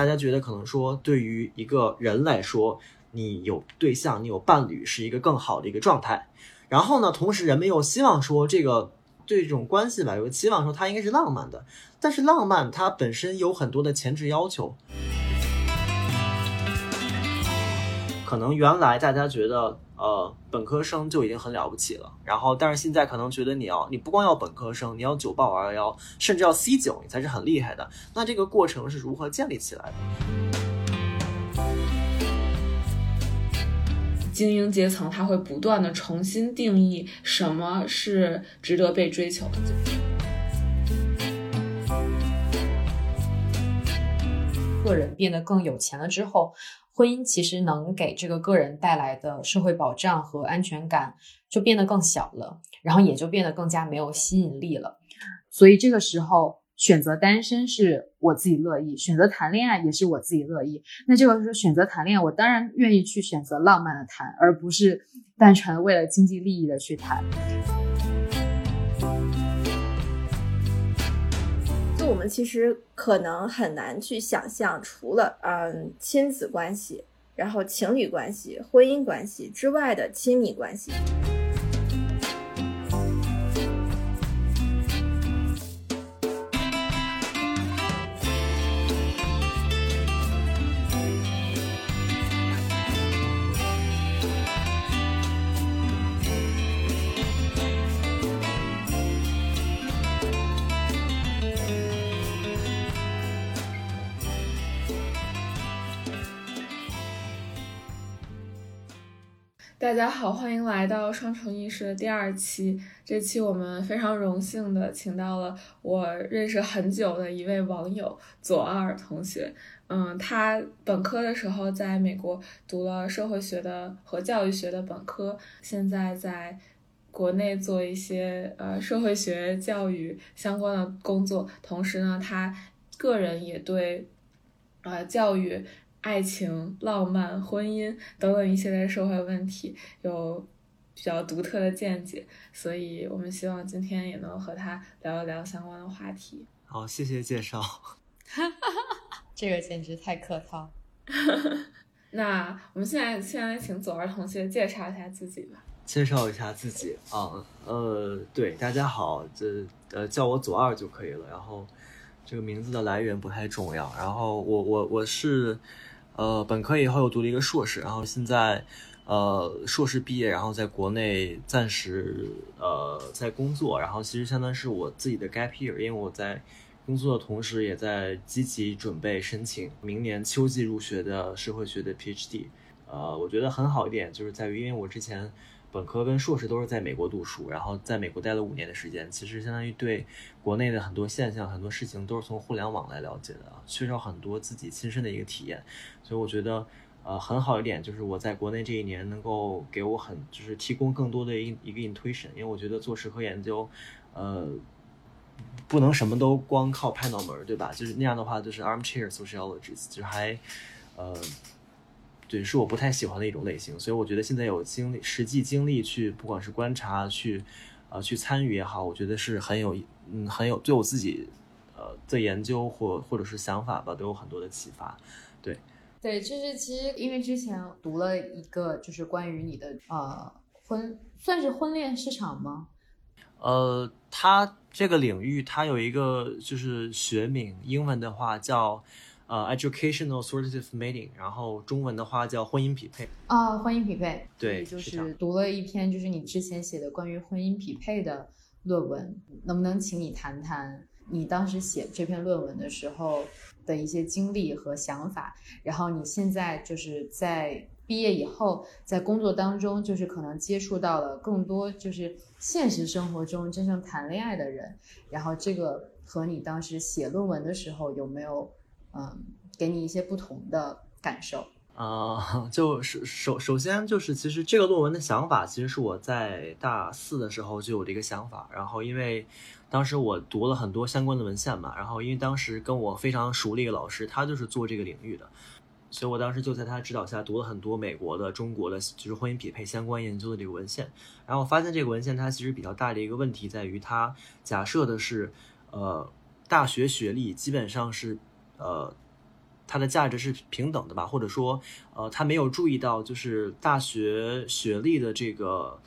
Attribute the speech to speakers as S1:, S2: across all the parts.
S1: 大家觉得可能说对于一个人来说，你有对象，你有伴侣是一个更好的一个状态。然后呢，同时人们又希望说这个对这种关系吧，有个期望说它应该是浪漫的，但是浪漫它本身有很多的前置要求。可能原来大家觉得，呃，本科生就已经很了不起了，然后但是现在可能觉得你要，你不光要本科生，你要九八五二幺，甚至要 C 九，你才是很厉害的。那这个过程是如何建立起来的？
S2: 精英阶层他会不断的重新定义什么是值得被追求的。
S3: 个人变得更有钱了之后。婚姻其实能给这个个人带来的社会保障和安全感就变得更小了，然后也就变得更加没有吸引力了。所以这个时候选择单身是我自己乐意，选择谈恋爱也是我自己乐意。那这个时候选择谈恋爱，我当然愿意去选择浪漫的谈，而不是单纯为了经济利益的去谈。
S4: 我们其实可能很难去想象，除了嗯亲子关系，然后情侣关系、婚姻关系之外的亲密关系。
S2: 大家好，欢迎来到双重意识的第二期。这期我们非常荣幸的请到了我认识很久的一位网友左二同学。嗯，他本科的时候在美国读了社会学的和教育学的本科，现在在国内做一些呃社会学教育相关的工作。同时呢，他个人也对呃教育。爱情、浪漫、婚姻等等一系列社会问题有比较独特的见解，所以我们希望今天也能和他聊一聊相关的话题。
S1: 好，谢谢介绍。
S3: 这个简直太客套。
S2: 那我们现在先来请左儿同学介绍一下自己吧。
S1: 介绍一下自己啊，呃，对，大家好，这呃叫我左二就可以了。然后这个名字的来源不太重要。然后我我我是。呃，本科以后又读了一个硕士，然后现在，呃，硕士毕业，然后在国内暂时呃在工作，然后其实相当于是我自己的 gap year，因为我在工作的同时，也在积极准备申请明年秋季入学的社会学的 PhD。呃，我觉得很好一点就是在于，因为我之前。本科跟硕士都是在美国读书，然后在美国待了五年的时间，其实相当于对国内的很多现象、很多事情都是从互联网来了解的，缺少很多自己亲身的一个体验。所以我觉得，呃，很好一点就是我在国内这一年能够给我很就是提供更多的一一个 intuition，因为我觉得做实科研究，呃，不能什么都光靠拍脑门，对吧？就是那样的话，就是 armchair sociologist，就还，呃。对，是我不太喜欢的一种类型，所以我觉得现在有经历、实际经历去，不管是观察、去，呃，去参与也好，我觉得是很有，嗯，很有对我自己，呃，的研究或或者是想法吧，都有很多的启发。对，
S3: 对，就是其实因为之前读了一个，就是关于你的呃婚，算是婚恋市场吗？
S1: 呃，它这个领域它有一个就是学名，英文的话叫。呃，educational sortative mating，然后中文的话叫婚姻匹配
S3: 啊，婚姻匹配，
S1: 对，
S3: 就是读了一篇就是你之前写的关于婚姻匹配的论文，能不能请你谈谈你当时写这篇论文的时候的一些经历和想法？然后你现在就是在毕业以后，在工作当中，就是可能接触到了更多就是现实生活中真正谈恋爱的人，然后这个和你当时写论文的时候有没有？嗯，给你一些不同的感受
S1: 啊，就首首首先就是，其实这个论文的想法，其实是我在大四的时候就有这个想法。然后因为当时我读了很多相关的文献嘛，然后因为当时跟我非常熟的一个老师，他就是做这个领域的，所以我当时就在他指导下读了很多美国的、中国的，就是婚姻匹配相关研究的这个文献。然后我发现这个文献它其实比较大的一个问题在于，它假设的是，呃，大学学历基本上是。呃，它的价值是平等的吧，或者说，呃，他没有注意到就是大学学历的这个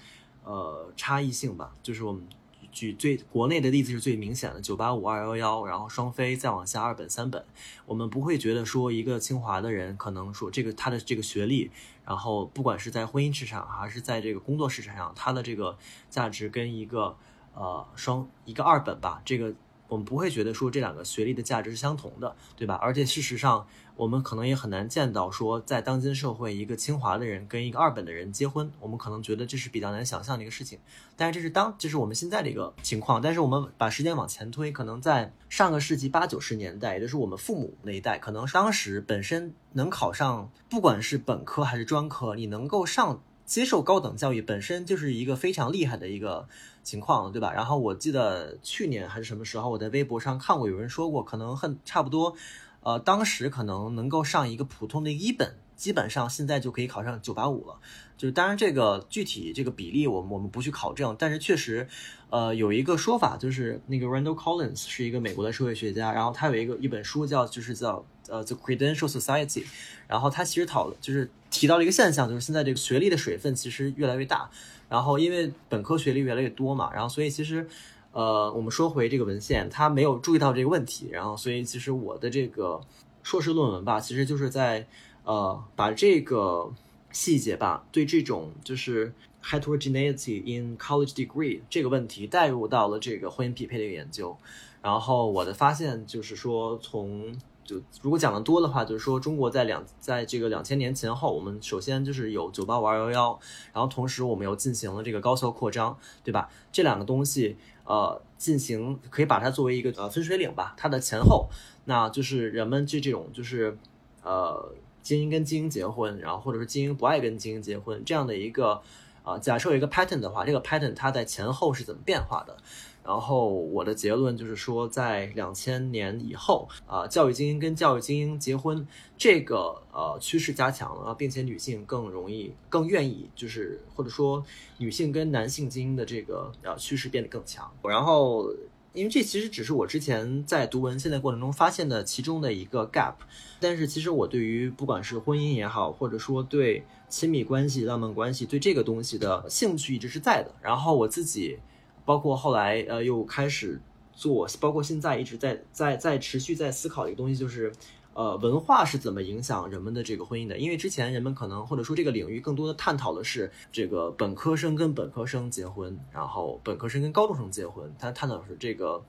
S1: 呃差异性吧。就是我们举最国内的例子是最明显的，九八五二幺幺，然后双非再往下二本三本，我们不会觉得说一个清华的人可能说这个他的这个学历，然后不管是在婚姻市场还是在这个工作市场上，他的这个价值跟一个呃双一个二本吧，这个。我们不会觉得说这两个学历的价值是相同的，对吧？而且事实上，我们可能也很难见到说，在当今社会，一个清华的人跟一个二本的人结婚，我们可能觉得这是比较难想象的一个事情。但是这是当，这是我们现在的一个情况。但是我们把时间往前推，可能在上个世纪八九十年代，也就是我们父母那一代，可能当时本身能考上，不管是本科还是专科，你能够上接受高等教育，本身就是一个非常厉害的一个。情况对吧？然后我记得去年还是什么时候，我在微博上看过有人说过，可能很差不多，呃，当时可能能够上一个普通的一本，基本上现在就可以考上九八五了。就是当然这个具体这个比例，我们我们不去考证，但是确实，呃，有一个说法就是那个 Randall Collins 是一个美国的社会学家，然后他有一个一本书叫就是叫呃 The Credential Society，然后他其实讨就是提到了一个现象，就是现在这个学历的水分其实越来越大。然后，因为本科学历越来越多嘛，然后所以其实，呃，我们说回这个文献，他没有注意到这个问题，然后所以其实我的这个硕士论文吧，其实就是在呃把这个细节吧，对这种就是 heterogeneity in college degree 这个问题带入到了这个婚姻匹配的一个研究，然后我的发现就是说从。就如果讲的多的话，就是说中国在两在这个两千年前后，我们首先就是有九八五二幺幺，然后同时我们又进行了这个高校扩张，对吧？这两个东西，呃，进行可以把它作为一个呃分水岭吧，它的前后，那就是人们这这种就是呃精英跟精英结婚，然后或者是精英不爱跟精英结婚这样的一个啊，假设有一个 pattern 的话，这个 pattern 它在前后是怎么变化的？然后我的结论就是说，在两千年以后，啊，教育精英跟教育精英结婚这个呃趋势加强了，并且女性更容易、更愿意，就是或者说女性跟男性精英的这个呃趋势变得更强。然后，因为这其实只是我之前在读文献的过程中发现的其中的一个 gap，但是其实我对于不管是婚姻也好，或者说对亲密关系、浪漫关系，对这个东西的兴趣一直是在的。然后我自己。包括后来，呃，又开始做，包括现在一直在在在持续在思考一个东西，就是，呃，文化是怎么影响人们的这个婚姻的？因为之前人们可能或者说这个领域更多的探讨的是这个本科生跟本科生结婚，然后本科生跟高中生结婚，他探讨的是这个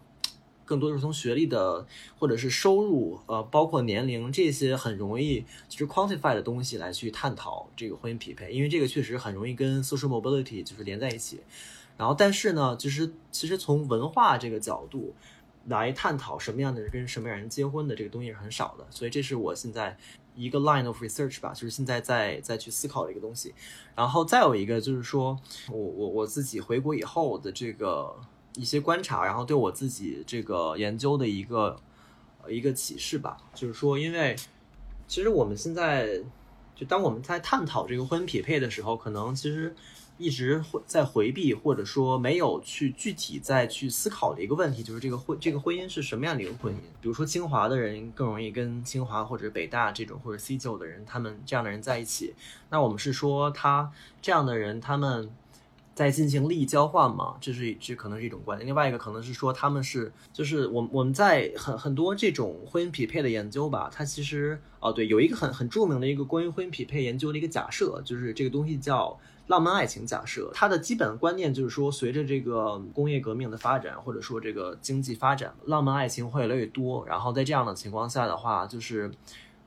S1: 更多的是从学历的或者是收入，呃，包括年龄这些很容易就是 quantify 的东西来去探讨这个婚姻匹配，因为这个确实很容易跟 social mobility 就是连在一起。然后，但是呢，就是其实从文化这个角度来探讨什么样的人跟什么样人结婚的这个东西是很少的，所以这是我现在一个 line of research 吧，就是现在在在去思考的一个东西。然后再有一个就是说我我我自己回国以后的这个一些观察，然后对我自己这个研究的一个一个启示吧，就是说，因为其实我们现在就当我们在探讨这个婚姻匹配的时候，可能其实。一直会在回避，或者说没有去具体再去思考的一个问题，就是这个婚这个婚姻是什么样的一个婚姻？比如说清华的人更容易跟清华或者北大这种或者 C 九的人，他们这样的人在一起。那我们是说他这样的人他们在进行利益交换吗？这是这可能是一种观点。另外一个可能是说他们是就是我们我们在很很多这种婚姻匹配的研究吧，它其实哦对，有一个很很著名的一个关于婚姻匹配研究的一个假设，就是这个东西叫。浪漫爱情假设，它的基本观念就是说，随着这个工业革命的发展，或者说这个经济发展，浪漫爱情会越来越多。然后在这样的情况下的话，就是，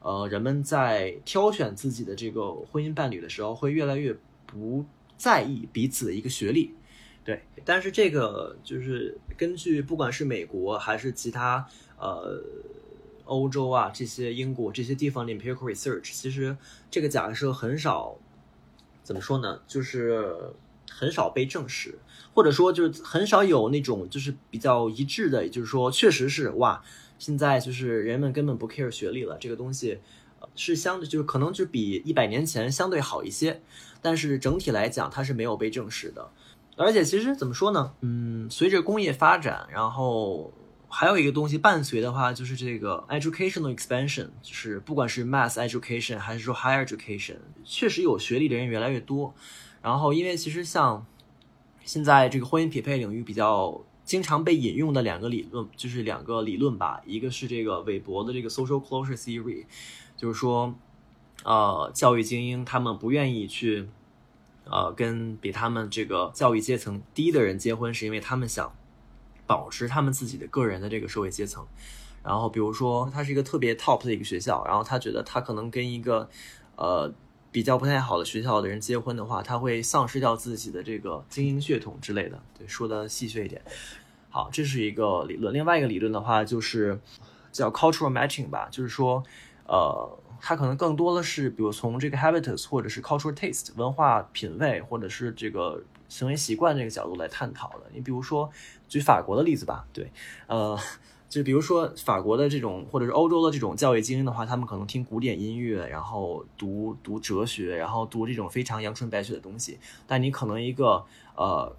S1: 呃，人们在挑选自己的这个婚姻伴侣的时候，会越来越不在意彼此的一个学历。对，但是这个就是根据不管是美国还是其他呃欧洲啊这些英国这些地方的 empirical research，其实这个假设很少。怎么说呢？就是很少被证实，或者说就是很少有那种就是比较一致的，也就是说，确实是哇，现在就是人们根本不 care 学历了，这个东西是相对就是可能就比一百年前相对好一些，但是整体来讲它是没有被证实的。而且其实怎么说呢？嗯，随着工业发展，然后还有一个东西伴随的话，就是这个 educational expansion，就是不管是 mass education 还是说 higher education，确实有学历的人越来越多。然后，因为其实像现在这个婚姻匹配领域比较经常被引用的两个理论，就是两个理论吧，一个是这个韦伯的这个 social closure theory，就是说，呃，教育精英他们不愿意去，呃，跟比他们这个教育阶层低的人结婚，是因为他们想保持他们自己的个人的这个社会阶层。然后，比如说，他是一个特别 top 的一个学校，然后他觉得他可能跟一个，呃。比较不太好的学校的人结婚的话，他会丧失掉自己的这个精英血统之类的。对，说的细碎一点。好，这是一个理论。另外一个理论的话，就是叫 cultural matching 吧，就是说，呃，它可能更多的是，比如从这个 habitus 或者是 cultural taste 文化品味，或者是这个行为习惯这个角度来探讨的。你比如说，举法国的例子吧。对，呃。就比如说法国的这种，或者是欧洲的这种教育精英的话，他们可能听古典音乐，然后读读哲学，然后读这种非常阳春白雪的东西。但你可能一个呃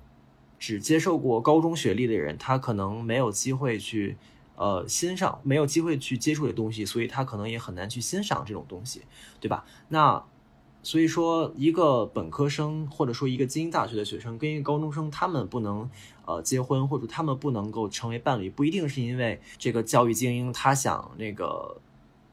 S1: 只接受过高中学历的人，他可能没有机会去呃欣赏，没有机会去接触的东西，所以他可能也很难去欣赏这种东西，对吧？那。所以说，一个本科生或者说一个精英大学的学生跟一个高中生，他们不能呃结婚，或者他们不能够成为伴侣，不一定是因为这个教育精英他想那个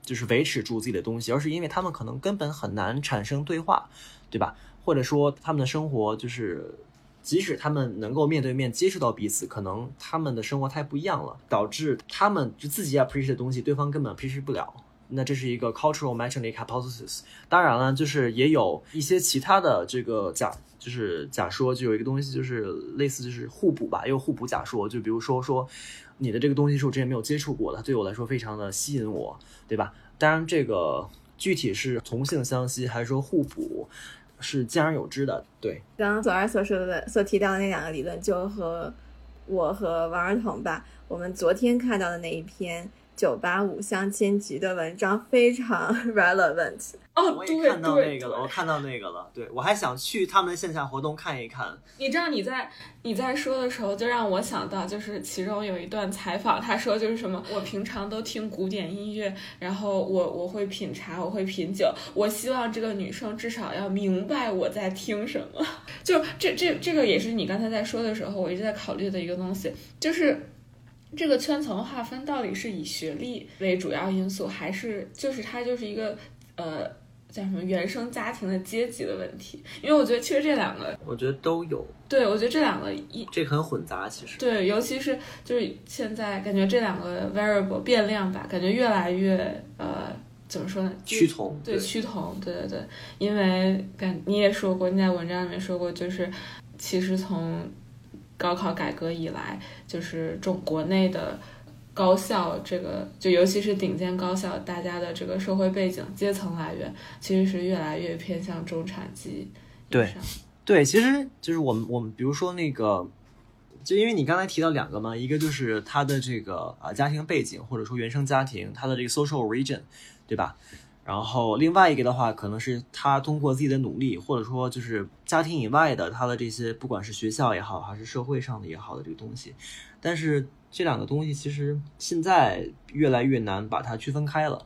S1: 就是维持住自己的东西，而是因为他们可能根本很难产生对话，对吧？或者说他们的生活就是，即使他们能够面对面接触到彼此，可能他们的生活太不一样了，导致他们就自己 appreciate 的东西，对方根本 appreciate 不了。那这是一个 cultural matching hypothesis。当然了，就是也有一些其他的这个假，就是假说，就有一个东西，就是类似就是互补吧，也有互补假说。就比如说说，你的这个东西是我之前没有接触过的，对我来说非常的吸引我，对吧？当然，这个具体是同性相吸还是说互补，是兼而有之的。对，
S4: 刚刚左二所说的、所提到的那两个理论，就和我和王儿童吧，我们昨天看到的那一篇。九八五相亲局的文章非常 relevant
S2: 哦，
S1: 我也看到那个了，我看到那个了，对我还想去他们的线下活动看一看。
S2: 你知道你在你在说的时候，就让我想到，就是其中有一段采访，他说就是什么，我平常都听古典音乐，然后我我会品茶，我会品酒，我希望这个女生至少要明白我在听什么。就这这这个也是你刚才在说的时候，我一直在考虑的一个东西，就是。这个圈层划分到底是以学历为主要因素，还是就是它就是一个呃叫什么原生家庭的阶级的问题？因为我觉得其实这两个，
S1: 我觉得都有。
S2: 对，我觉得这两个一
S1: 这很混杂，其实。
S2: 对，尤其是就是现在感觉这两个 variable 变量吧，感觉越来越呃怎么说呢？
S1: 趋同。
S2: 对，趋同。对对对，因为感你也说过，你在文章里面说过，就是其实从。高考改革以来，就是中国内的高校，这个就尤其是顶尖高校，大家的这个社会背景、阶层来源，其实是越来越偏向中产级。
S1: 对，对，其实就是我们我们比如说那个，就因为你刚才提到两个嘛，一个就是他的这个啊家庭背景，或者说原生家庭，他的这个 social origin，对吧？然后另外一个的话，可能是他通过自己的努力，或者说就是家庭以外的他的这些，不管是学校也好，还是社会上的也好的这个东西。但是这两个东西其实现在越来越难把它区分开了。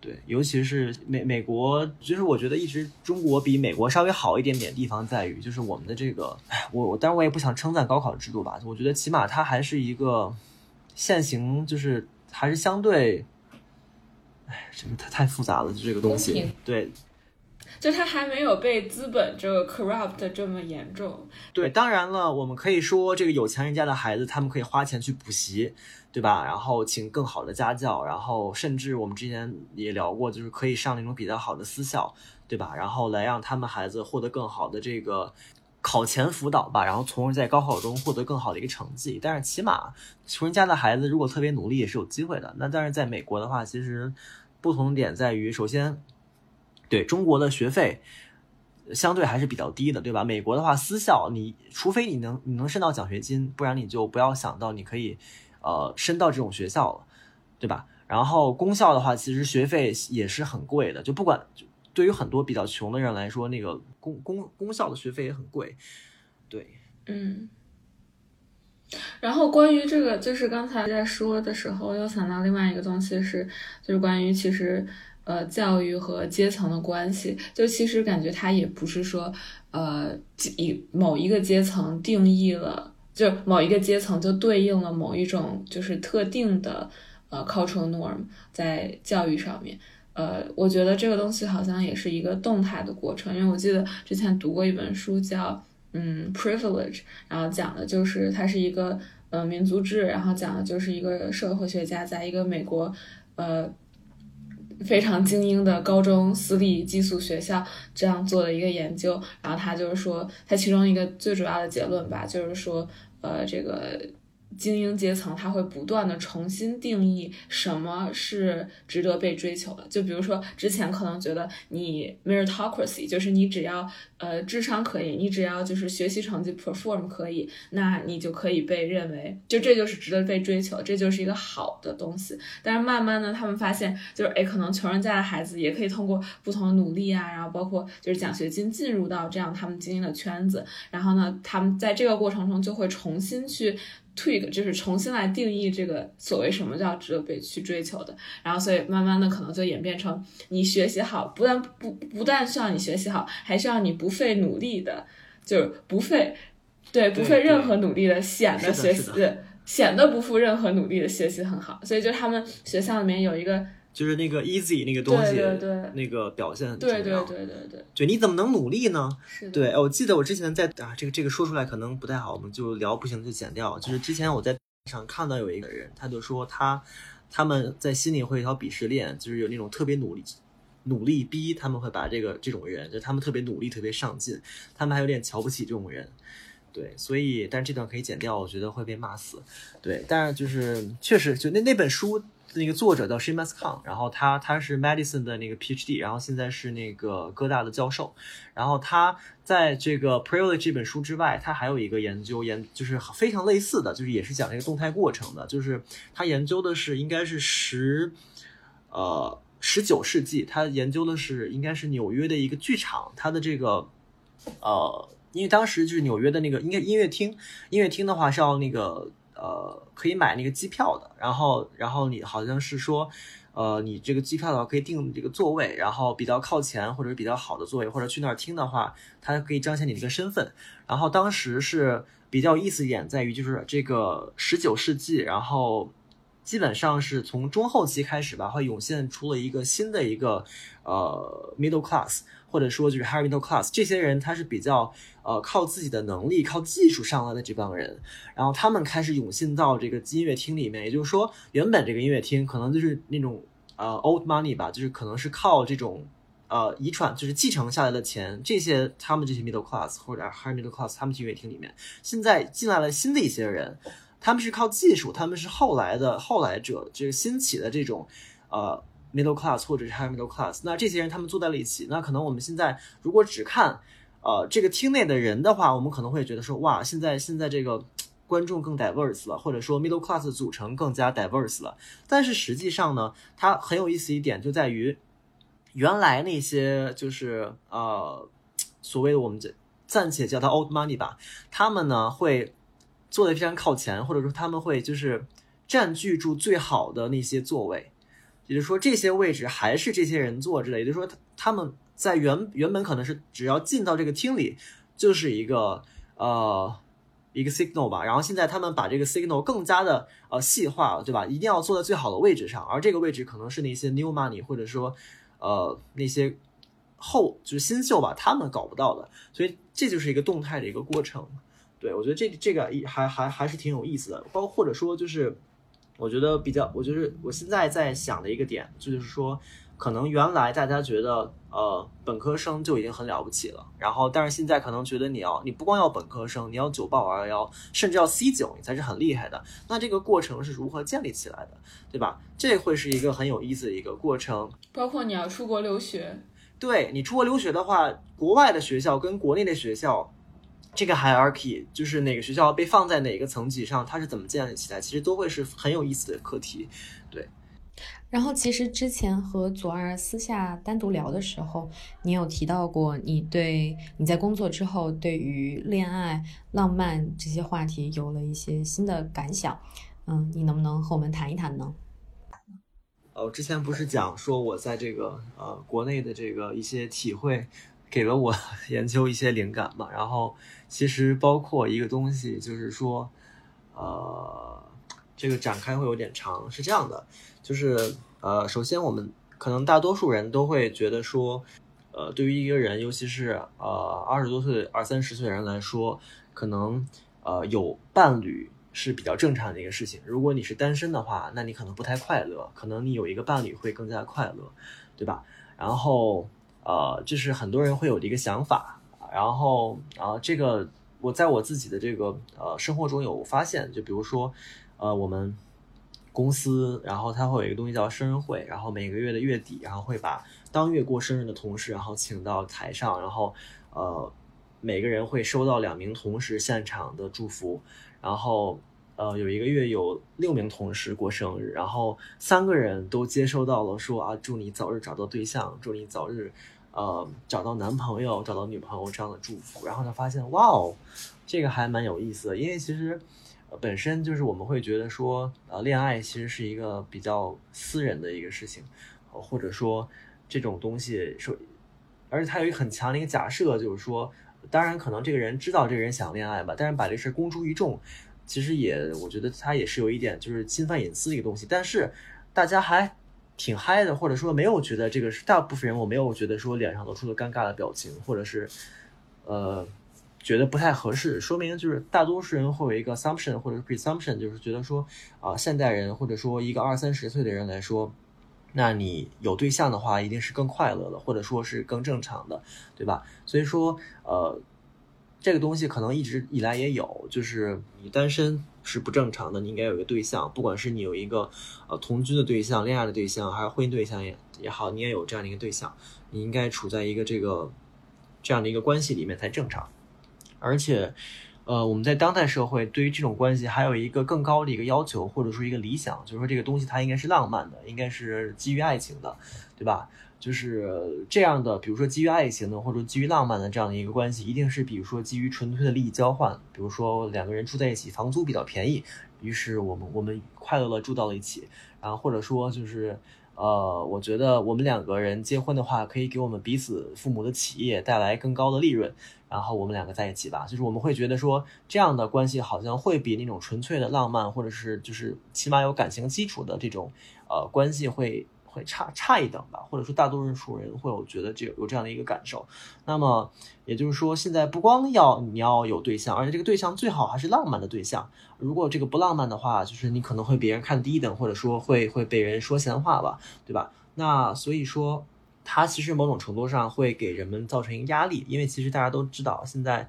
S1: 对，尤其是美美国，就是我觉得一直中国比美国稍微好一点点地方在于，就是我们的这个，我我当然我也不想称赞高考制度吧，我觉得起码它还是一个现行，就是还是相对。哎，这个太太复杂了，就这个东西。对，
S2: 就它还没有被资本这个 corrupt 这么严重。
S1: 对，当然了，我们可以说这个有钱人家的孩子，他们可以花钱去补习，对吧？然后请更好的家教，然后甚至我们之前也聊过，就是可以上那种比较好的私校，对吧？然后来让他们孩子获得更好的这个考前辅导吧，然后从而在高考中获得更好的一个成绩。但是起码穷人家的孩子如果特别努力，也是有机会的。那但是在美国的话，其实。不同点在于，首先，对中国的学费相对还是比较低的，对吧？美国的话，私校你除非你能你能申到奖学金，不然你就不要想到你可以呃申到这种学校了，对吧？然后公校的话，其实学费也是很贵的，就不管对于很多比较穷的人来说，那个公公公校的学费也很贵，对，
S2: 嗯。然后关于这个，就是刚才在说的时候，又想到另外一个东西是，就是关于其实呃教育和阶层的关系。就其实感觉它也不是说呃以某一个阶层定义了，就某一个阶层就对应了某一种就是特定的呃 cultural norm 在教育上面。呃，我觉得这个东西好像也是一个动态的过程，因为我记得之前读过一本书叫。嗯，privilege，然后讲的就是它是一个呃民族志，然后讲的就是一个社会学家在一个美国呃非常精英的高中私立寄宿学校这样做的一个研究，然后他就是说，他其中一个最主要的结论吧，就是说呃这个。精英阶层他会不断的重新定义什么是值得被追求的。就比如说，之前可能觉得你 meritocracy 就是你只要呃智商可以，你只要就是学习成绩 perform 可以，那你就可以被认为就这就是值得被追求，这就是一个好的东西。但是慢慢的，他们发现就是哎，可能穷人家的孩子也可以通过不同的努力啊，然后包括就是奖学金进入到这样他们精英的圈子，然后呢，他们在这个过程中就会重新去。Twig 就是重新来定义这个所谓什么叫值得被去追求的，然后所以慢慢的可能就演变成你学习好，不但不不但需要你学习好，还需要你不费努力的，就是不费对不费任何努力的显得学习显得不负任何努力的学习很好，所以就他们学校里面有一个。
S1: 就是那个 easy 那个东西，
S2: 对对对，
S1: 那个表现很
S2: 重要。对对对对
S1: 你怎么能努力呢？
S2: 是的。
S1: 对，我记得我之前在啊，这个这个说出来可能不太好，我们就聊不行就剪掉。就是之前我在上看到有一个人，他就说他他们在心里会有一条鄙视链，就是有那种特别努力努力逼，他们会把这个这种人，就他们特别努力、特别上进，他们还有点瞧不起这种人。对，所以但是这段可以剪掉，我觉得会被骂死。对，但是就是确实就那那本书。那个作者叫 Shimas Khan，然后他他是 Medicine 的那个 PhD，然后现在是那个哥大的教授。然后他在这个 Privilege 这本书之外，他还有一个研究研，就是非常类似的，就是也是讲这个动态过程的。就是他研究的是应该是十呃十九世纪，他研究的是应该是纽约的一个剧场，它的这个呃，因为当时就是纽约的那个应该音乐厅，音乐厅的话是要那个。呃，可以买那个机票的，然后，然后你好像是说，呃，你这个机票的话可以订这个座位，然后比较靠前或者比较好的座位，或者去那儿听的话，它可以彰显你这个身份。然后当时是比较有意思一点在于，就是这个十九世纪，然后基本上是从中后期开始吧，会涌现出了一个新的一个呃 middle class。或者说就是 high middle class 这些人，他是比较呃靠自己的能力、靠技术上来的这帮人，然后他们开始涌现到这个音乐厅里面。也就是说，原本这个音乐厅可能就是那种呃 old money 吧，就是可能是靠这种呃遗传，就是继承下来的钱。这些他们这些 middle class 或者 high middle class 他们进音乐厅里面，现在进来了新的一些人，他们是靠技术，他们是后来的后来者，就是兴起的这种呃。Middle class 或者是 high middle class，那这些人他们坐在了一起，那可能我们现在如果只看，呃，这个厅内的人的话，我们可能会觉得说，哇，现在现在这个观众更 diverse 了，或者说 middle class 组成更加 diverse 了。但是实际上呢，它很有意思一点就在于，原来那些就是呃，所谓的我们暂且叫它 old money 吧，他们呢会坐的非常靠前，或者说他们会就是占据住最好的那些座位。也就是说，这些位置还是这些人坐着的。也就是说，他他们在原原本可能是只要进到这个厅里，就是一个呃一个 signal 吧。然后现在他们把这个 signal 更加的呃细化了，对吧？一定要坐在最好的位置上，而这个位置可能是那些 new money 或者说呃那些后就是新秀吧，他们搞不到的。所以这就是一个动态的一个过程。对我觉得这这个还还还是挺有意思的，包或者说就是。我觉得比较，我就是我现在在想的一个点，就是说，可能原来大家觉得，呃，本科生就已经很了不起了，然后，但是现在可能觉得你要，你不光要本科生，你要九八五二幺，甚至要 C 九，你才是很厉害的。那这个过程是如何建立起来的，对吧？这会是一个很有意思的一个过程。
S2: 包括你要出国留学，
S1: 对你出国留学的话，国外的学校跟国内的学校。这个 hierarchy 就是哪个学校被放在哪个层级上，它是怎么建立起来，其实都会是很有意思的课题。对，
S3: 然后其实之前和左二私下单独聊的时候，你有提到过你对你在工作之后对于恋爱、浪漫这些话题有了一些新的感想。嗯，你能不能和我们谈一谈呢？
S1: 呃，我之前不是讲说我在这个呃国内的这个一些体会，给了我研究一些灵感嘛。然后其实包括一个东西，就是说，呃，这个展开会有点长，是这样的。就是呃，首先我们可能大多数人都会觉得说，呃，对于一个人，尤其是呃二十多岁、二三十岁的人来说，可能呃有伴侣是比较正常的一个事情。如果你是单身的话，那你可能不太快乐，可能你有一个伴侣会更加快乐，对吧？然后呃，这是很多人会有的一个想法。然后啊，这个我在我自己的这个呃生活中有发现，就比如说呃我们。公司，然后它会有一个东西叫生日会，然后每个月的月底，然后会把当月过生日的同事，然后请到台上，然后呃每个人会收到两名同事现场的祝福，然后呃有一个月有六名同事过生日，然后三个人都接收到了说啊祝你早日找到对象，祝你早日呃找到男朋友，找到女朋友这样的祝福，然后他发现哇哦这个还蛮有意思的，因为其实。本身就是我们会觉得说，呃，恋爱其实是一个比较私人的一个事情，或者说这种东西说，而且它有一个很强的一个假设，就是说，当然可能这个人知道这个人想恋爱吧，但是把这事公诸于众，其实也我觉得他也是有一点就是侵犯隐私的一个东西，但是大家还挺嗨的，或者说没有觉得这个是大部分人我没有觉得说脸上露出了尴尬的表情，或者是，呃。觉得不太合适，说明就是大多数人会有一个 assumption 或者是 presumption，就是觉得说啊，现代人或者说一个二三十岁的人来说，那你有对象的话，一定是更快乐的，或者说是更正常的，对吧？所以说，呃，这个东西可能一直以来也有，就是你单身是不正常的，你应该有一个对象，不管是你有一个呃同居的对象、恋爱的对象，还是婚姻对象也也好，你也有这样的一个对象，你应该处在一个这个这样的一个关系里面才正常。而且，呃，我们在当代社会对于这种关系还有一个更高的一个要求，或者说一个理想，就是说这个东西它应该是浪漫的，应该是基于爱情的，对吧？就是这样的，比如说基于爱情的，或者基于浪漫的这样的一个关系，一定是比如说基于纯粹的利益交换，比如说两个人住在一起，房租比较便宜，于是我们我们快乐的住到了一起，然后或者说就是，呃，我觉得我们两个人结婚的话，可以给我们彼此父母的企业带来更高的利润。然后我们两个在一起吧，就是我们会觉得说这样的关系好像会比那种纯粹的浪漫，或者是就是起码有感情基础的这种呃关系会会差差一等吧，或者说大多数人会有觉得这有这样的一个感受。那么也就是说，现在不光要你要有对象，而且这个对象最好还是浪漫的对象。如果这个不浪漫的话，就是你可能会别人看低一等，或者说会会被人说闲话吧，对吧？那所以说。它其实某种程度上会给人们造成一个压力，因为其实大家都知道，现在，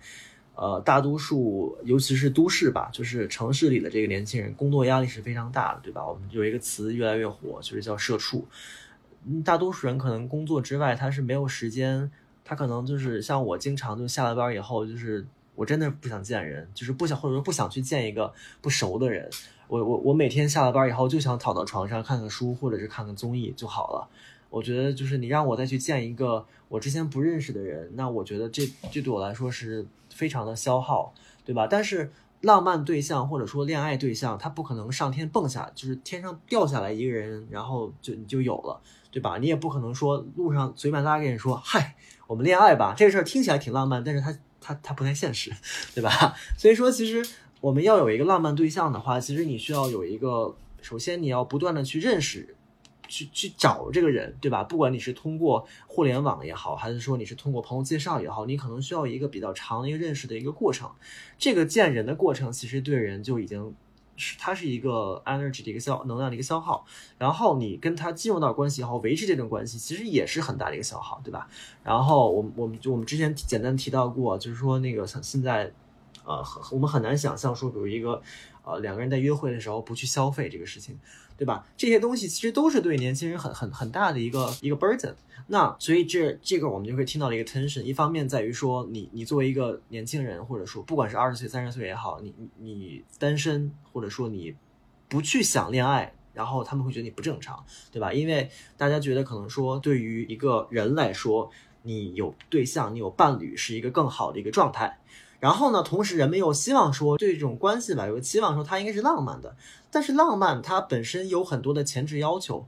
S1: 呃，大多数尤其是都市吧，就是城市里的这个年轻人，工作压力是非常大的，对吧？我们有一个词越来越火，就是叫“社畜”。大多数人可能工作之外，他是没有时间，他可能就是像我，经常就下了班以后，就是我真的不想见人，就是不想或者说不想去见一个不熟的人。我我我每天下了班以后就想躺到床上看看书，或者是看看综艺就好了。我觉得就是你让我再去见一个我之前不认识的人，那我觉得这这对我来说是非常的消耗，对吧？但是浪漫对象或者说恋爱对象，他不可能上天蹦下，就是天上掉下来一个人，然后就你就有了，对吧？你也不可能说路上随便拉个人说，嗨，我们恋爱吧，这个事儿听起来挺浪漫，但是他他他不太现实，对吧？所以说，其实我们要有一个浪漫对象的话，其实你需要有一个，首先你要不断的去认识。去去找这个人，对吧？不管你是通过互联网也好，还是说你是通过朋友介绍也好，你可能需要一个比较长的一个认识的一个过程。这个见人的过程，其实对人就已经是它是一个 energy 的一个消能量的一个消耗。然后你跟他进入到关系以后，维持这种关系，其实也是很大的一个消耗，对吧？然后我们我们就我们之前简单提到过，就是说那个现在，呃，我们很难想象说，比如一个呃两个人在约会的时候不去消费这个事情。对吧？这些东西其实都是对年轻人很很很大的一个一个 burden。那所以这这个我们就会听到了一个 tension。一方面在于说，你你作为一个年轻人，或者说不管是二十岁三十岁也好，你你单身或者说你不去想恋爱然后他们会觉得你不正常，对吧？因为大家觉得可能说对于一个人来说，你有对象，你有伴侣是一个更好的一个状态。然后呢，同时人们又希望说对这种关系吧，有期望说它应该是浪漫的，但是浪漫它本身有很多的前置要求，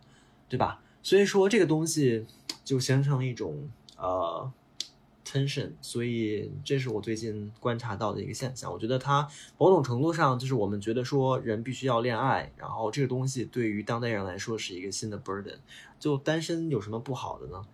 S1: 对吧？所以说这个东西就形成一种呃 tension，所以这是我最近观察到的一个现象。我觉得它某种程度上就是我们觉得说人必须要恋爱，然后这个东西对于当代人来说是一个新的 burden。就单身有什么不好的呢？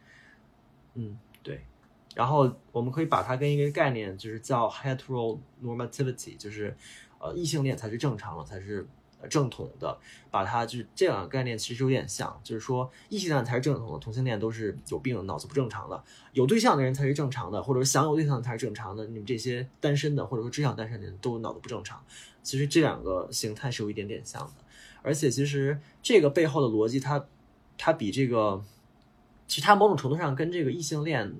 S1: 嗯，对。然后我们可以把它跟一个概念，就是叫 heteronormativity，就是呃异性恋才是正常的，才是正统的。把它就是这两个概念其实有点像，就是说异性恋才是正统的，同性恋都是有病、脑子不正常的。有对象的人才是正常的，或者想有对象才是正常的。你们这些单身的或者说只想单身的人都脑子不正常。其实这两个形态是有一点点像的，而且其实这个背后的逻辑，它它比这个，其实它某种程度上跟这个异性恋。